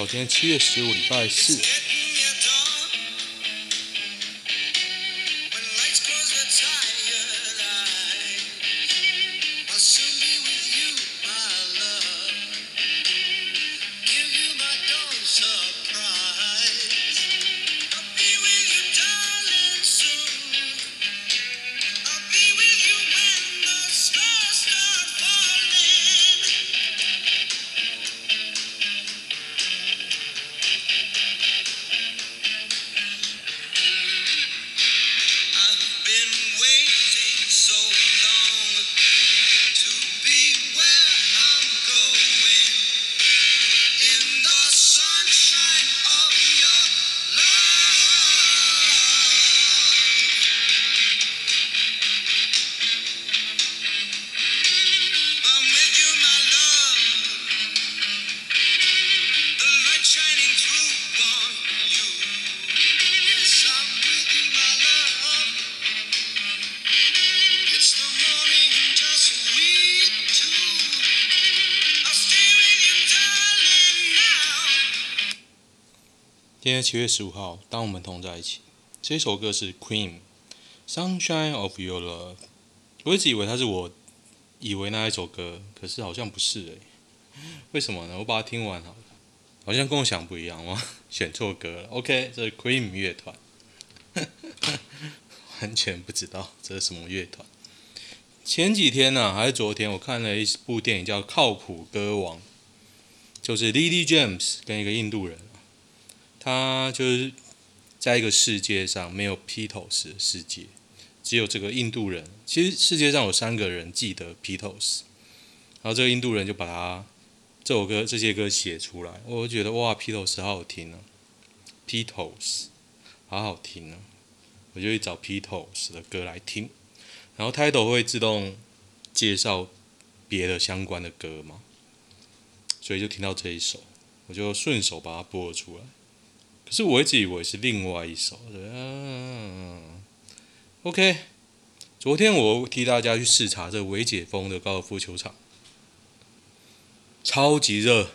今天七月十五，礼拜四。今天七月十五号，当我们同在一起。这首歌是 Queen，《Sunshine of Your Love》。我一直以为它是我以为那一首歌，可是好像不是诶。为什么呢？我把它听完好了，好像跟我想不一样，我选错歌了。OK，这是 Queen 乐团，完全不知道这是什么乐团。前几天呢、还是昨天，我看了一部电影叫《靠谱歌王》，就是 Lily James 跟一个印度人。他就是在一个世界上没有披头士的世界，只有这个印度人。其实世界上有三个人记得披头士，然后这个印度人就把他这首歌这些歌写出来。我觉得哇，披头士好好听啊，披头士好好听啊，我就去找披头士的歌来听。然后 Title 会自动介绍别的相关的歌嘛，所以就听到这一首，我就顺手把它播了出来。可是我一直以为是另外一首，对啊，OK。昨天我替大家去视察这微解封的高尔夫球场，超级热，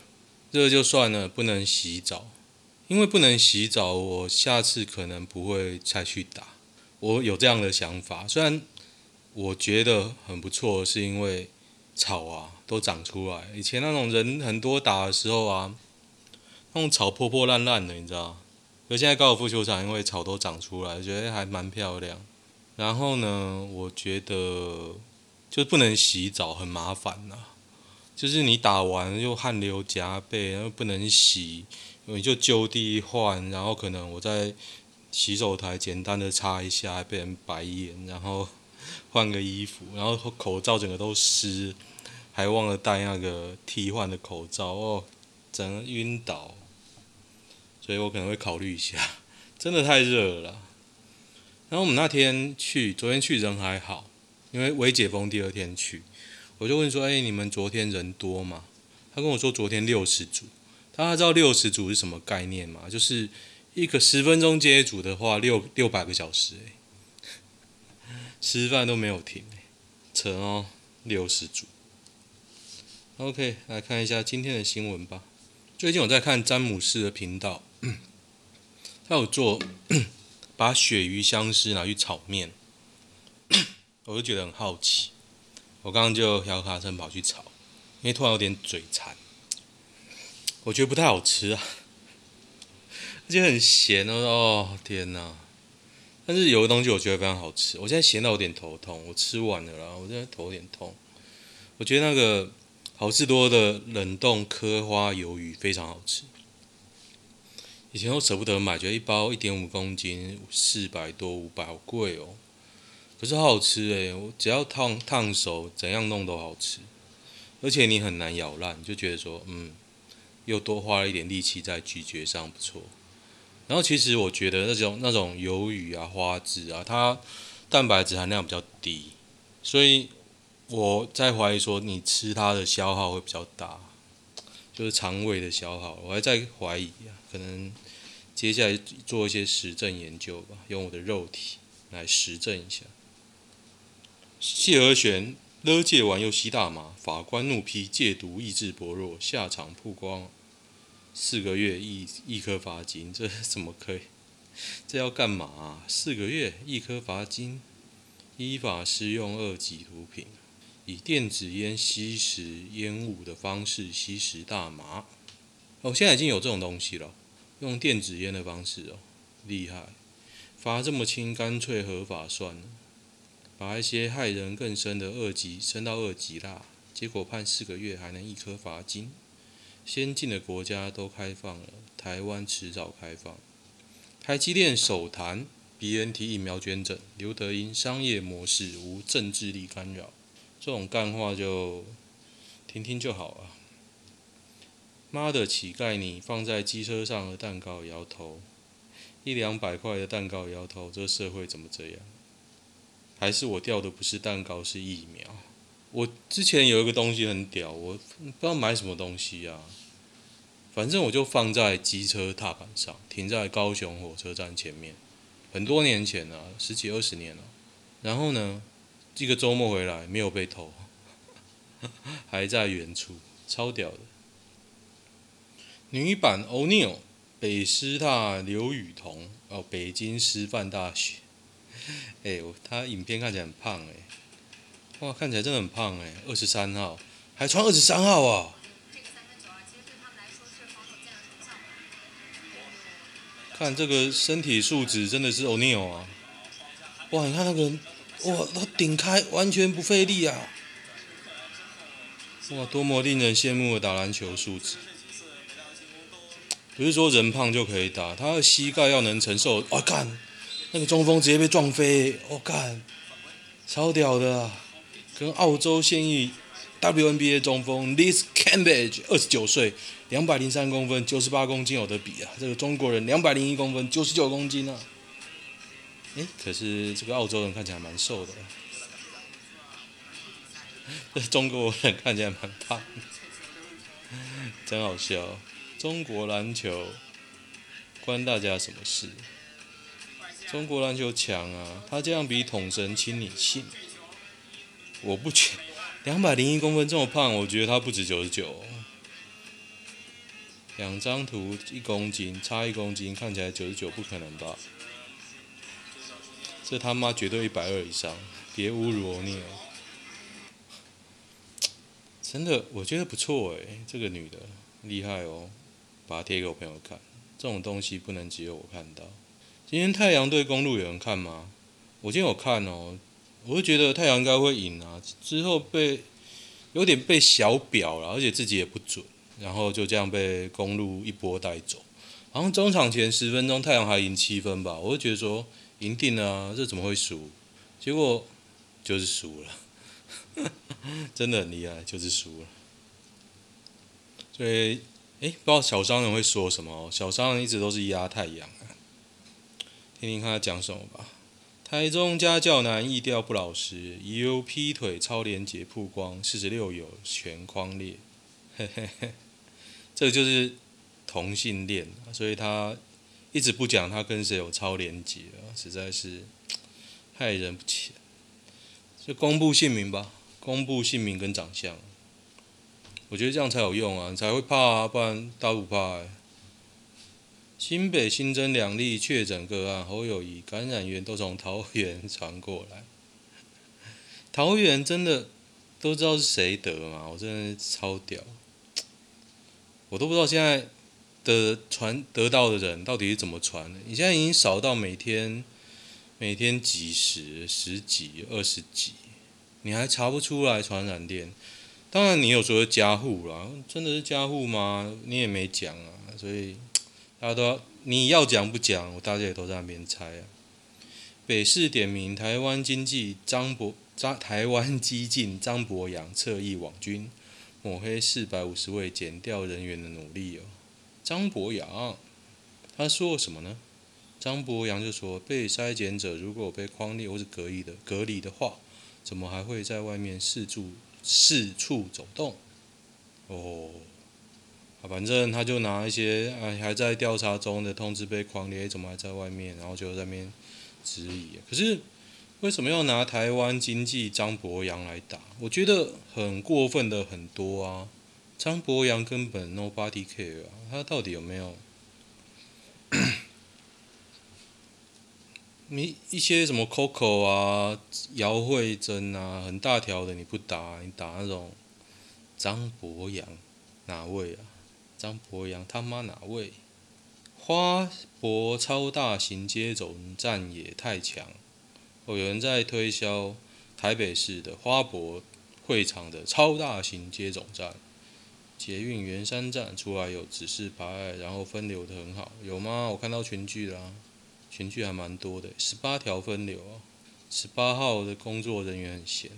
热就算了，不能洗澡，因为不能洗澡，我下次可能不会再去打。我有这样的想法，虽然我觉得很不错，是因为草啊都长出来，以前那种人很多打的时候啊。种草破破烂烂的，你知道？可现在高尔夫球场因为草都长出来，觉得还蛮漂亮。然后呢，我觉得就不能洗澡，很麻烦呐。就是你打完又汗流浃背，然后不能洗，你就就地换。然后可能我在洗手台简单的擦一下，还被人白眼，然后 换个衣服，然后口罩整个都湿，还忘了戴那个替换的口罩哦，整个晕倒。所以我可能会考虑一下，真的太热了。然后我们那天去，昨天去人还好，因为微解封第二天去，我就问说：“哎，你们昨天人多吗？”他跟我说：“昨天六十组。”大家知道六十组是什么概念吗？就是一个十分钟接一组的话，六六百个小时哎，吃饭都没有停哎，扯哦，六十组。OK，来看一下今天的新闻吧。最近我在看詹姆士的频道。他有做 把鳕鱼香丝拿去炒面，我就觉得很好奇。我刚刚就摇卡车跑去炒，因为突然有点嘴馋。我觉得不太好吃啊，而且很咸哦。哦天哪！但是有个东西我觉得非常好吃。我现在咸到有点头痛，我吃完了啦，我现在头有点痛。我觉得那个好市多的冷冻科花鱿鱼非常好吃。以前都舍不得买，觉得一包一点五公斤四百多五百，好贵哦。可是好好吃诶，我只要烫烫熟，怎样弄都好吃。而且你很难咬烂，就觉得说，嗯，又多花了一点力气在咀嚼上，不错。然后其实我觉得那种那种鱿鱼啊、花枝啊，它蛋白质含量比较低，所以我在怀疑说，你吃它的消耗会比较大。就是肠胃的消耗，我还在怀疑啊，可能接下来做一些实证研究吧，用我的肉体来实证一下。谢和弦勒戒完又吸大麻，法官怒批戒毒意志薄弱，下场曝光。四个月一一颗罚金，这怎么可以？这要干嘛？四个月一颗罚金，依法施用二级毒品，以电子烟吸食烟雾的方式吸食大麻。哦，现在已经有这种东西了，用电子烟的方式哦，厉害，罚这么轻，干脆合法算了，把一些害人更深的二级升到二级啦。结果判四个月，还能一颗罚金。先进的国家都开放了，台湾迟早开放。台积电首谈 BNT 疫苗捐赠，刘德音商业模式无政治力干扰。这种干话就听听就好了。妈的乞丐，你放在机车上的蛋糕摇头，一两百块的蛋糕摇头，这社会怎么这样？还是我掉的不是蛋糕，是疫苗？我之前有一个东西很屌，我不知道买什么东西啊。反正我就放在机车踏板上，停在高雄火车站前面，很多年前了，十几二十年了。然后呢，这个周末回来没有被偷，还在原处，超屌的。女版欧尼尔，北师大刘雨桐哦，北京师范大学。哎，他影片看起来很胖哎，哇，看起来真的很胖哎，二十三号，还穿二十三号啊。看这个身体素质真的是欧尼尔啊！哇，你看那个人，哇，他顶开完全不费力啊！哇，多么令人羡慕的打篮球素质！不是说人胖就可以打，他的膝盖要能承受。哇，干，那个中锋直接被撞飞，我干，超屌的！跟澳洲现役 WNBA 中锋 Liz Cambage，二十九岁。两百零三公分，九十八公斤有得比啊！这个中国人两百零一公分，九十九公斤啊！诶，可是这个澳洲人看起来蛮瘦的，这中国人看起来蛮胖，真好笑。中国篮球关大家什么事？中国篮球强啊！他这样比统神亲你信？我不觉 两百零一公分这么胖，我觉得他不止九十九。两张图一公斤，差一公斤，看起来九十九不可能吧？这他妈绝对一百二以上，别侮辱欧尼尔！真的，我觉得不错诶，这个女的厉害哦，把它贴给我朋友看。这种东西不能只有我看到。今天太阳对公路有人看吗？我今天有看哦，我就觉得太阳应该会赢啊，之后被有点被小表了，而且自己也不准。然后就这样被公路一波带走，然后中场前十分钟太阳还赢七分吧，我就觉得说赢定了，这怎么会输？结果就是输了，真的很厉害，就是输了。所以，哎，不知道小商人会说什么哦？小商人一直都是压太阳啊，听听看他讲什么吧。台中家教男易调不老实，疑有劈腿超连结曝光，四十六有全框列，嘿嘿嘿。这个就是同性恋，所以他一直不讲他跟谁有超连结啊，实在是害人不浅。就公布姓名吧，公布姓名跟长相，我觉得这样才有用啊，你才会怕啊，不然大不怕欸。新北新增两例确诊个案，侯友宜感染源都从桃园传过来。桃园真的都知道是谁得吗？我真的超屌。我都不知道现在的传得到的人到底是怎么传的。你现在已经少到每天每天几十、十几、二十几，你还查不出来传染链。当然，你有说家户啦，真的是家户吗？你也没讲啊，所以 大家都要你要讲不讲，我大家也都在那边猜啊。北市点名台湾经济张博张台湾激进张博洋侧翼网军。抹黑四百五十位检调人员的努力哦。张博洋，他说什么呢？张博洋就说：被筛检者如果被匡列或是隔离的隔离的话，怎么还会在外面四处四处走动？哦，反正他就拿一些啊还在调查中的通知被狂列，怎么还在外面？然后就在那边质疑。可是。为什么要拿台湾经济张博洋来打？我觉得很过分的很多啊！张博洋根本 nobody care 啊，他到底有没有？你一些什么 Coco 啊、姚慧珍啊，很大条的你不打，你打那种张博洋哪位啊？张博洋他妈哪位？花博超大型接种站也太强哦！有人在推销台北市的花博会场的超大型接种站，捷运圆山站出来有指示牌，然后分流的很好，有吗？我看到群聚啦，群聚还蛮多的，十八条分流啊，十八号的工作人员很闲。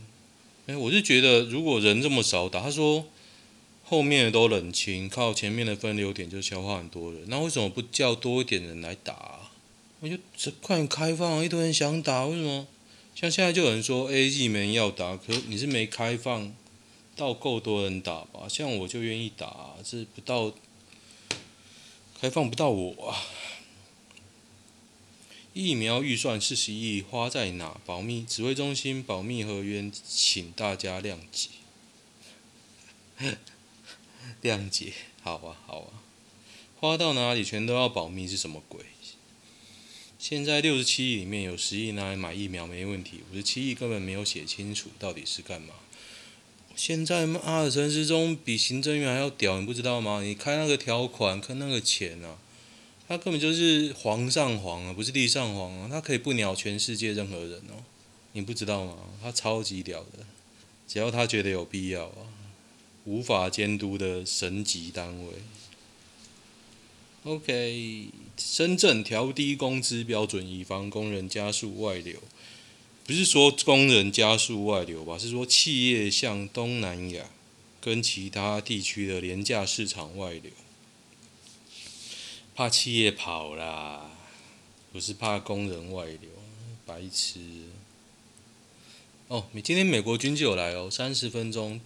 哎，我是觉得如果人这么少打，他说。后面的都冷清，靠前面的分流点就消化很多人。那为什么不叫多一点人来打？我就这快开放，一堆人想打，为什么？像现在就有人说 A G 没人要打，可你是没开放到够多人打吧？像我就愿意打，是不到开放不到我啊。疫苗预算四十亿花在哪？保密指挥中心保密合约，请大家谅解。谅解，好啊，好啊，花到哪里全都要保密是什么鬼？现在六十七亿里面有十亿拿来买疫苗没问题，五十七亿根本没有写清楚到底是干嘛。现在妈的陈时中比行政院还要屌，你不知道吗？你开那个条款，看那个钱啊，他根本就是皇上皇啊，不是地上皇啊，他可以不鸟全世界任何人哦，你不知道吗？他超级屌的，只要他觉得有必要啊。无法监督的神级单位。OK，深圳调低工资标准，以防工人加速外流。不是说工人加速外流吧？是说企业向东南亚跟其他地区的廉价市场外流，怕企业跑啦，不是怕工人外流，白痴。哦，你今天美国军机有来哦，三十分钟。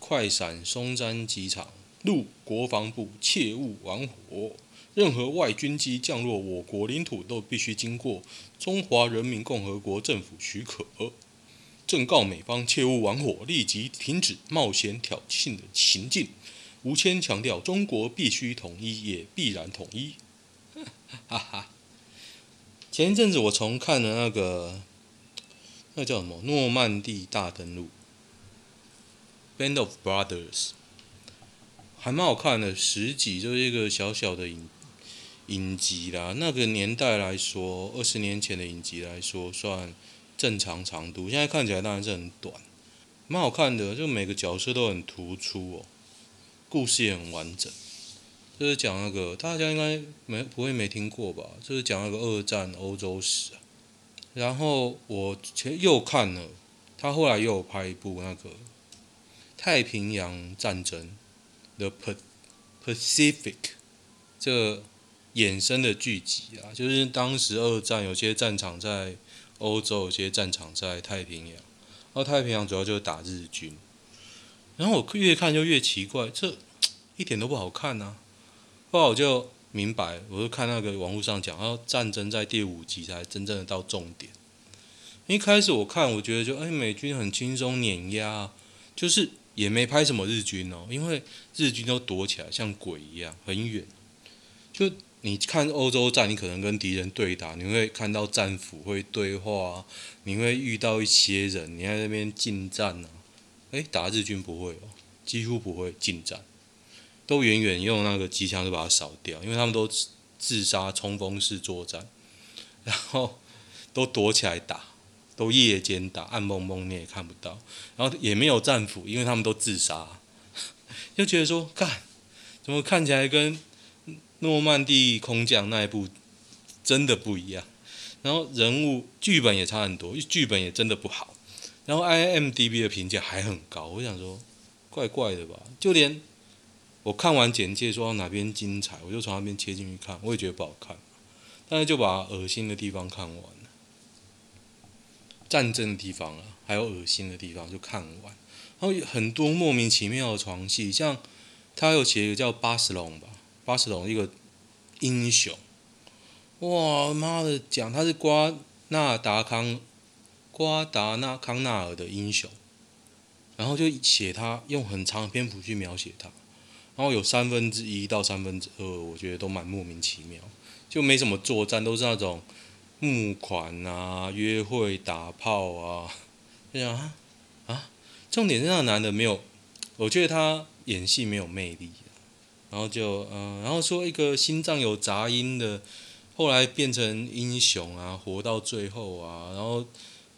快闪松山机场，陆国防部切勿玩火。任何外军机降落我国领土，都必须经过中华人民共和国政府许可。正告美方切勿玩火，立即停止冒险挑衅的行径。吴谦强调，中国必须统一，也必然统一。哈哈。前一阵子我重看了那个，那叫什么？诺曼底大登陆。Band of Brothers，还蛮好看的，十集就是一个小小的影影集啦。那个年代来说，二十年前的影集来说，算正常长度。现在看起来当然是很短，蛮好看的，就每个角色都很突出哦，故事也很完整。就是讲那个大家应该没不会没听过吧？就是讲那个二战欧洲史。然后我其实又看了，他后来又有拍一部那个。太平洋战争，The Pacific，这衍生的剧集啊，就是当时二战有些战场在欧洲，有些战场在太平洋。然后太平洋主要就是打日军。然后我越看就越奇怪，这 一点都不好看呐、啊。后来我就明白，我就看那个网络上讲，然后战争在第五集才真正的到重点。一开始我看，我觉得就哎，美军很轻松碾压，就是。也没拍什么日军哦，因为日军都躲起来，像鬼一样，很远。就你看欧洲战，你可能跟敌人对打，你会看到战俘会对话，你会遇到一些人，你在那边近战呢。诶，打日军不会哦，几乎不会近战，都远远用那个机枪就把它扫掉，因为他们都自杀冲锋式作战，然后都躲起来打。都夜间打，暗蒙蒙你也看不到，然后也没有战俘，因为他们都自杀，就觉得说，干，怎么看起来跟诺曼底空降那一部真的不一样？然后人物剧本也差很多，剧本也真的不好。然后 IMDB 的评价还很高，我想说，怪怪的吧？就连我看完简介说哪边精彩，我就从那边切进去看，我也觉得不好看，但是就把恶心的地方看完了。战争的地方啊，还有恶心的地方，就看完。然后很多莫名其妙的床戏，像他有写一个叫巴斯隆吧，巴斯隆一个英雄。哇妈的，讲他是瓜纳达康瓜达纳康纳尔的英雄，然后就写他用很长的篇幅去描写他，然后有三分之一到三分之二，我觉得都蛮莫名其妙，就没什么作战，都是那种募款啊、约会、打炮啊，这样啊啊，重点是那个男的没有，我觉得他演戏没有魅力，然后就嗯、然后说一个心脏有杂音的。后来变成英雄啊，活到最后啊，然后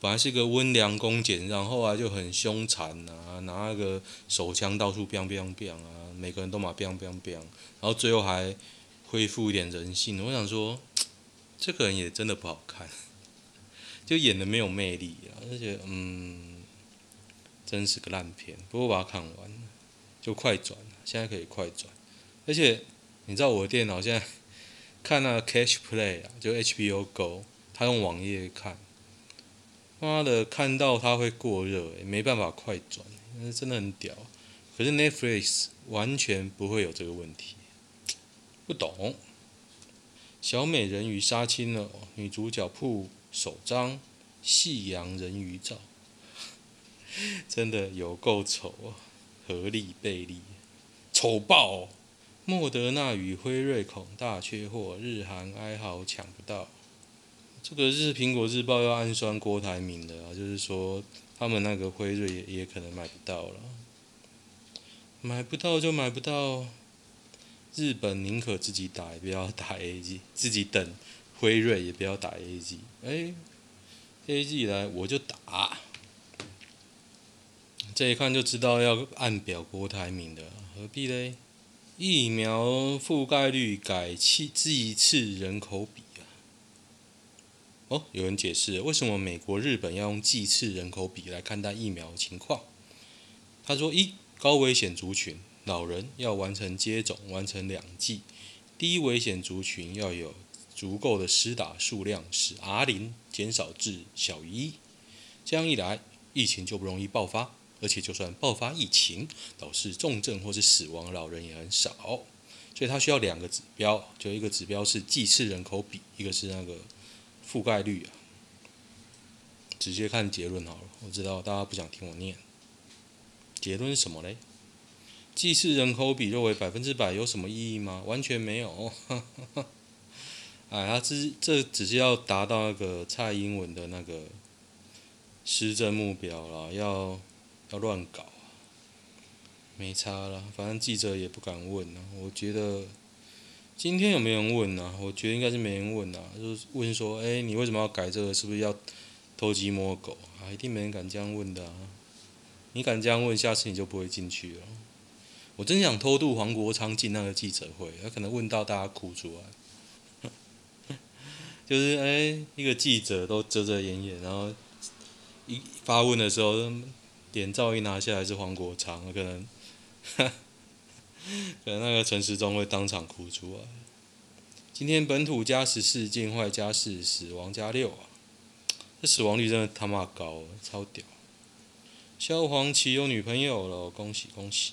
本来是个温良恭俭让，后来就很凶残啊，拿那个手枪到处 biang biang biang 啊，每个人都嘛 biang biang biang，然后最后还恢复一点人性。我想说，这个人也真的不好看，就演的没有魅力啊，而且嗯，真是个烂片。不过把它看完，就快转，现在可以快转，而且你知道我的电脑现在。看那个 Catch Play 啊，就 HBO Go，他用网页看，妈的，看到它会过热，欸，没办法快转，那真的很屌。可是 Netflix 完全不会有这个问题，不懂。小美人鱼杀青了，女主角铺首张夕阳人鱼照，真的有够丑啊！合力贝利，丑爆！莫德纳与辉瑞恐大缺货，日韩哀嚎抢不到。这个是苹果日报要暗酸郭台铭的啊，就是说他们那个辉瑞也也可能买不到了，买不到就买不到。日本宁可自己打，也不要打 A G，自己等辉瑞也不要打 A G，哎，AZ 来我就打，这一看就知道要暗表郭台铭的，何必嘞？疫苗覆盖率改剂剂次人口比！哦，有人解释为什么美国、日本要用剂次人口比来看待疫苗情况。他说：一、高危险族群，老人要完成接种，完成两剂；低危险族群要有足够的施打数量，使 R 零减少至小于一。这样一来，疫情就不容易爆发。而且，就算爆发疫情，导致重症或是死亡，老人也很少，所以它需要两个指标，就一个指标是剂次人口比，一个是那个覆盖率啊。直接看结论好了，我知道大家不想听我念。结论是什么嘞？既是人口比认为百分之百有什么意义吗？完全没有。哎，他只这只是要达到那个蔡英文的那个施政目标了，要。要乱搞，没差了，反正记者也不敢问啊。我觉得今天有没有人问啊？我觉得应该是没人问啊，就是问说，哎，你为什么要改这个？是不是要偷鸡摸狗啊？一定没人敢这样问的啊！你敢这样问，下次你就不会进去了。我真想偷渡黄国昌进那个记者会，他可能问到大家哭出来。就是哎，一个记者都遮遮掩掩，然后一发问的时候。脸照一拿下来是黄国昌，可能，可能那个陈时中会当场哭出来。今天本土加十四，境外加四，死亡加六啊！这死亡率真的他妈高，超屌！萧煌奇有女朋友了，恭喜恭喜！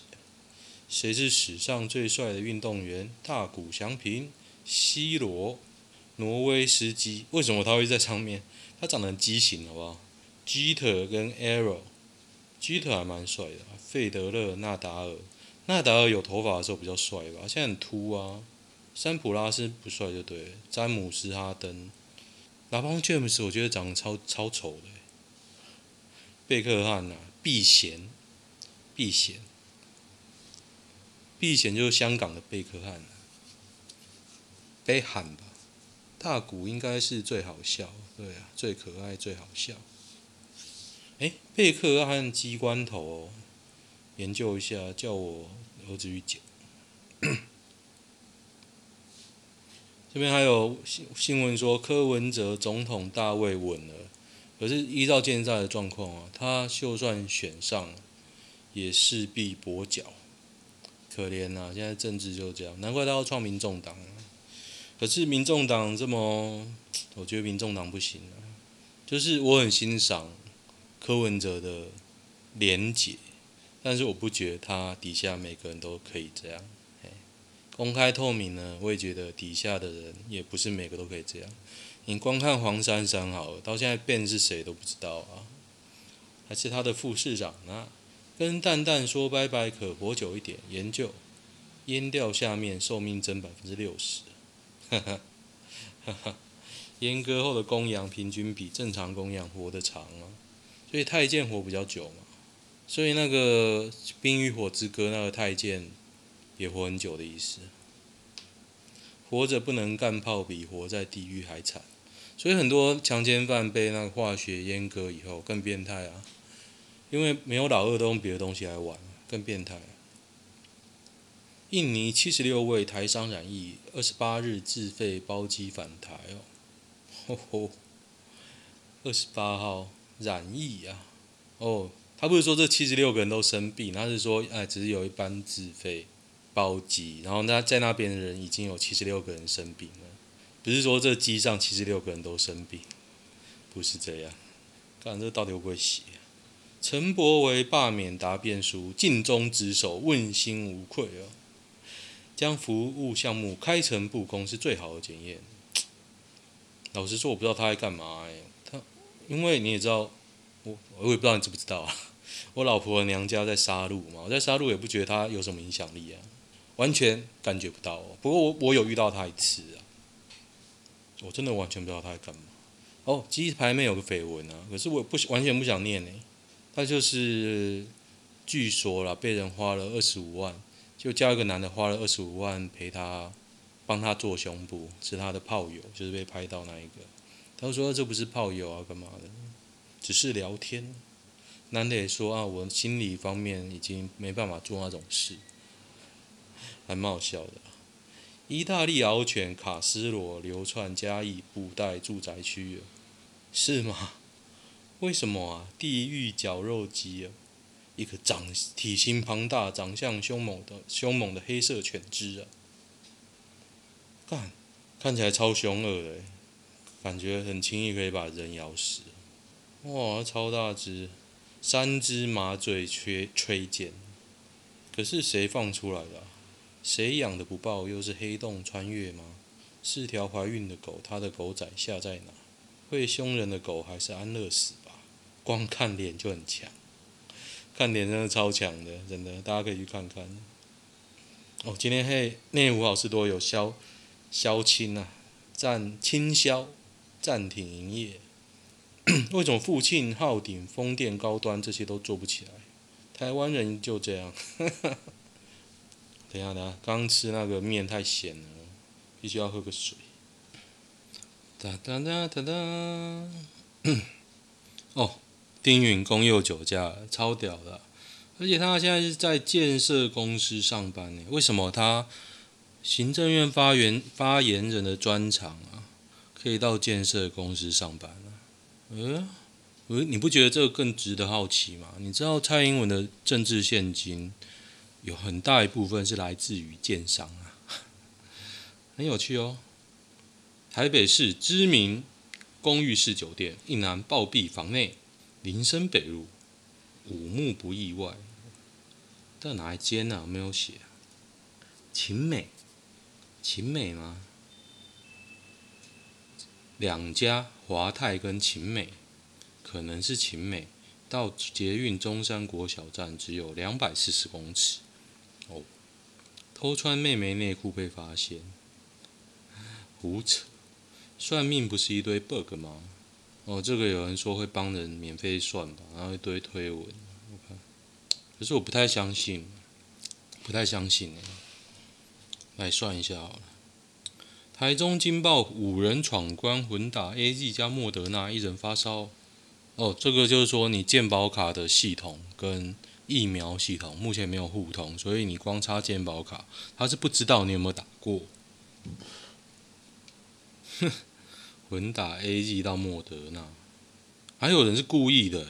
谁是史上最帅的运动员？大谷翔平、C 罗、挪威斯基。为什么他会在上面？他长得很畸形，好不好？Jeter 跟 Arrow。基特还蛮帅的，费德勒、纳达尔，纳达尔有头发的时候比较帅吧，现在很秃啊。山普拉斯不帅就对，詹姆斯、哈登、拉邦詹姆斯，我觉得长得超超丑的。贝克汉呐，避嫌，避嫌，避嫌就是香港的贝克汉，贝汉吧。大谷应该是最好笑，对啊，最可爱，最好笑。哎，贝克汉鸡关头哦，研究一下，叫我儿子去剪。这边还有新新闻说，柯文哲总统大位稳了，可是依照现在的状况啊，他就算选上，也势必跛脚，可怜、啊！现在政治就这样，难怪他要创民众党。可是民众党这么，我觉得民众党不行啊，就是我很欣赏。柯文哲的廉洁，但是我不觉得他底下每个人都可以这样。公开透明呢，我也觉得底下的人也不是每个都可以这样。你光看黄珊珊好了，到现在变是谁都不知道啊，还是他的副市长呢？跟蛋蛋说拜拜，可活久一点。研究，阉掉下面寿命增百分之六十。哈哈哈哈。阉割后的公羊平均比正常公羊活得长啊，所以太监活比较久嘛。所以那个《冰与火之歌》那个太监也活很久的意思。活着不能干炮，比活在地狱还惨。所以很多强奸犯被那个化学阉割以后更变态啊。因为没有老二，都用别的东西来玩，更变态。印尼七十六位台商染疫，二十八日自费包机返台哦。吼吼，二十八号染疫啊！哦，他不是说这七十六个人都生病，他是说哎，只是有一班自费包机，然后那在那边的人已经有七十六个人生病了，不是说这机上七十六个人都生病，不是这样。看这到底会不会写？陈柏惟罢免答辩书，尽忠职守，问心无愧哦。将服务项目开诚布公是最好的检验。老实说，我不知道他在干嘛哎。他，因为你也知道，我我也不知道你知不知道啊。我老婆娘家在沙鹿嘛，我在沙鹿也不觉得他有什么影响力啊，完全感觉不到。不过我我有遇到他一次啊，我真的完全不知道他在干嘛。哦，鸡排妹有个绯闻啊，可是我不完全不想念呢。他就是，据说啦，被人花了二十五万，就叫一个男的花了二十五万陪她，帮她做胸部，是她的炮友，就是被拍到那一个。他说这不是炮友啊，干嘛的？只是聊天。男的也说啊，我心理方面已经没办法做那种事，还蛮好笑的。意大利獒犬卡斯罗流窜嘉义布袋住宅区，是吗？为什么啊？地狱绞肉机啊！一个长体型庞大、长相凶猛的凶猛的黑色犬只啊！干，看起来超凶恶的，感觉很轻易可以把人咬死。哇，超大只，三只麻醉吹吹箭。可是谁放出来的？谁养的不报？又是黑洞穿越吗？是条怀孕的狗，它的狗仔下在哪？会凶人的狗还是安乐死吧？光看脸就很强，看脸真的超强的，真的，大家可以去看看。哦，今天嘿，内湖好市多有消消清啊，暂清消，暂停营业。为什么富庆、浩鼎、风电、高端这些都做不起来？台湾人就这样。等一下，等下，刚吃那个面太咸了，必须要喝个水。哒哒哒哒哒。哦。丁允公又酒驾，超屌的！而且他现在是在建设公司上班呢。为什么他行政院发言发言人的专长啊，可以到建设公司上班呢？嗯，你不觉得这个更值得好奇吗？你知道蔡英文的政治献金有很大一部分是来自于建商啊，很有趣哦。台北市知名公寓式酒店，一男暴毙房内。林森北路，五目不意外，在哪一间呢？没有写。勤美，勤美吗？两家华泰跟勤美，可能是勤美。到捷运中山国小站只有两百四十公尺。哦，偷穿妹妹内裤被发现，胡扯！算命不是一堆 bug 吗？哦，这个有人说会帮人免费算吧，然后一堆推文，我看，可是我不太相信，不太相信。来算一下好了，台中惊爆五人闯关混打 AZ 加莫德纳，一人发烧。哦，这个就是说你健保卡的系统跟疫苗系统目前没有互通，所以你光插健保卡，他是不知道你有没有打过。哼。混打 AZ 到莫德纳，还有人是故意的，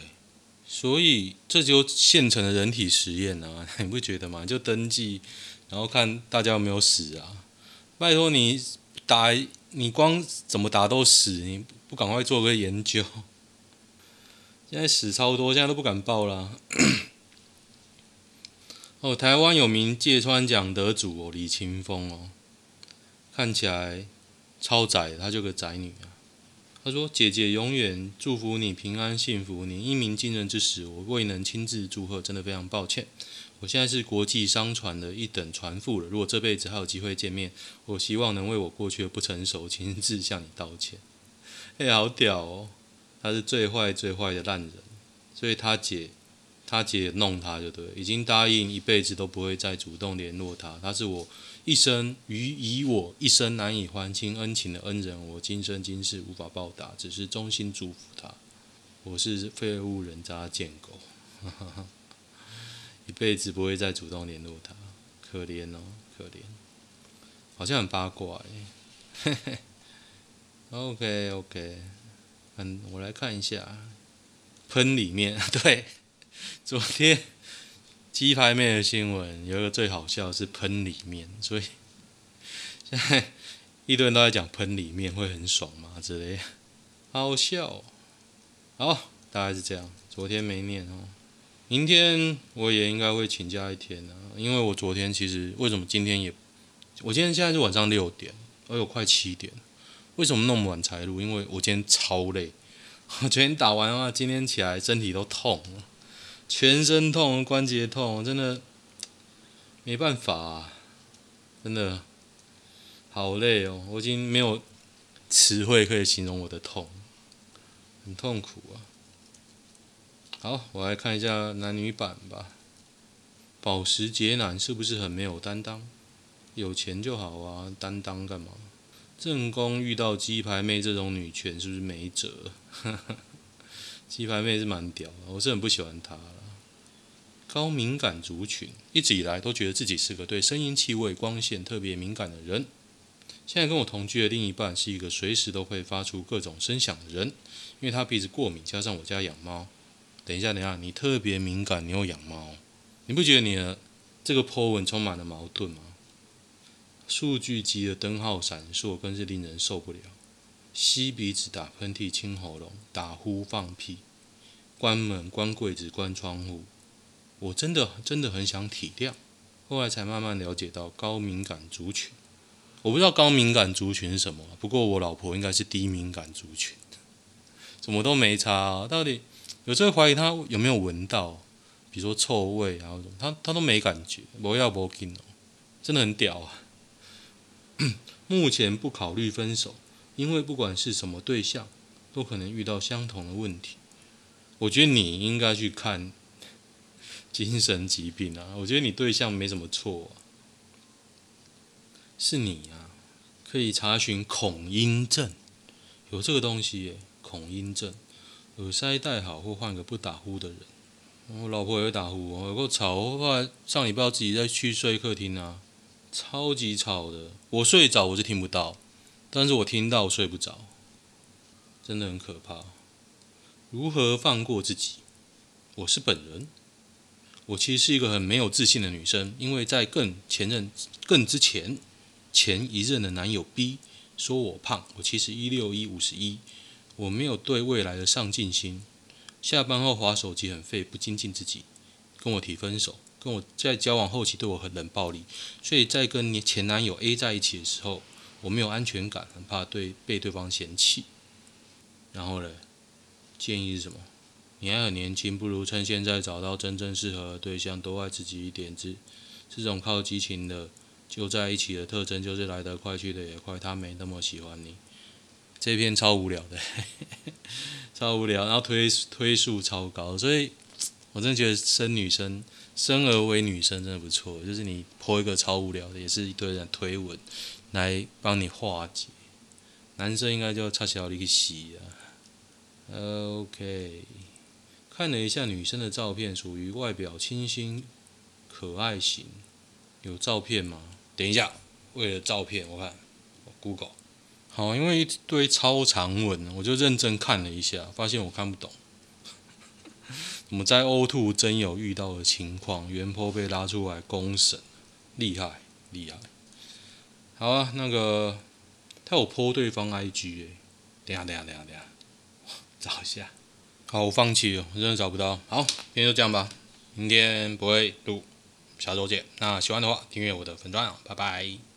所以这就现成的人体实验啊，你不觉得吗？就登记，然后看大家有没有死啊？拜托你打，你光怎么打都死，你不赶快做个研究？现在死超多，现在都不敢报啦。哦，台湾有名芥川奖得主哦，李青峰哦，看起来超宅，她就个宅女啊。他说：“姐姐永远祝福你平安幸福。你一鸣惊人之时，我未能亲自祝贺，真的非常抱歉。我现在是国际商船的一等船副了。如果这辈子还有机会见面，我希望能为我过去的不成熟亲自向你道歉。”哎，好屌哦！他是最坏最坏的烂人，所以他姐，他姐弄他就对，已经答应一辈子都不会再主动联络他。他是我。一生予以我一生难以还清恩情的恩人，我今生今世无法报答，只是衷心祝福他。我是废物人渣贱狗，一辈子不会再主动联络他，可怜哦，可怜，好像很八卦哎。OK OK，嗯，我来看一下，喷里面。对，昨天。鸡排妹的新闻有一个最好笑是喷里面，所以 现在一堆人都在讲喷里面会很爽嘛之类，好笑哦。好，大概是这样。昨天没念哦，明天我也应该会请假一天啊，因为我昨天其实为什么今天也，我今天现在是晚上六点，哎呦快七点，为什么那么晚才录？因为我今天超累，我昨天打完的话，今天起来身体都痛。全身痛，关节痛，真的没办法啊，真的好累哦！我已经没有词汇可以形容我的痛，很痛苦啊。好，我来看一下男女版吧。保时捷男是不是很没有担当？有钱就好啊，担当干嘛？正宫遇到鸡排妹这种女权是不是没辙？鸡排妹是蛮屌的，我是很不喜欢她。高敏感族群一直以来都觉得自己是个对声音、气味、光线特别敏感的人。现在跟我同居的另一半是一个随时都会发出各种声响的人，因为他鼻子过敏，加上我家养猫。等一下，等一下，你特别敏感，你又养猫，你不觉得你的这个 po 文充满了矛盾吗？数据机的灯号闪烁，更是令人受不了。吸鼻子、打喷嚏、清喉咙、打呼、放屁，关门、关柜子、关窗户。我真的真的很想体谅，后来才慢慢了解到高敏感族群。我不知道高敏感族群是什么，不过我老婆应该是低敏感族群，什么都没差啊。到底有时候怀疑他有没有闻到，比如说臭味啊，他他都没感觉。不要不听哦，真的很屌啊。目前不考虑分手，因为不管是什么对象，都可能遇到相同的问题。我觉得你应该去看。精神疾病啊，我觉得你对象没什么错啊，是你啊，可以查询恐音症，有这个东西耶，恐音症，耳塞戴好或换个不打呼的人。我老婆也会打呼，我有够吵。我后来上礼拜自己再去睡客厅啊，超级吵的。我睡着我是听不到，但是我听到我睡不着，真的很可怕。如何放过自己？我是本人。我其实是一个很没有自信的女生，因为在更前任、更之前前一任的男友 B 说我胖，我其实一六一五十一，我没有对未来的上进心，下班后划手机很废，不精进自己，跟我提分手，跟我在交往后期对我很冷暴力，所以在跟前男友 A 在一起的时候，我没有安全感，很怕对被对方嫌弃。然后呢，建议是什么？你还很年轻，不如趁现在找到真正适合的对象，多爱自己一点。这这种靠激情的就在一起的特征，就是来得快去得也快。他没那么喜欢你。这篇超无聊的，超无聊，然后推推数超高，所以我真的觉得生女生，生而为女生真的不错。就是你泼一个超无聊的，也是一堆人推文来帮你化解。男生应该就插小力洗啊。OK。看了一下女生的照片，属于外表清新可爱型。有照片吗？等一下，为了照片，我看 Google。好，因为一堆超长文，我就认真看了一下，发现我看不懂。我们在 O2 真有遇到的情况，原坡被拉出来公审，厉害厉害。好啊，那个他有泼对方 IG 哎，等下等下等下等下，找一下。好，我放弃了，我真的找不到。好，今天就这样吧，明天不会录，下周见。那喜欢的话，订阅我的粉专，拜拜。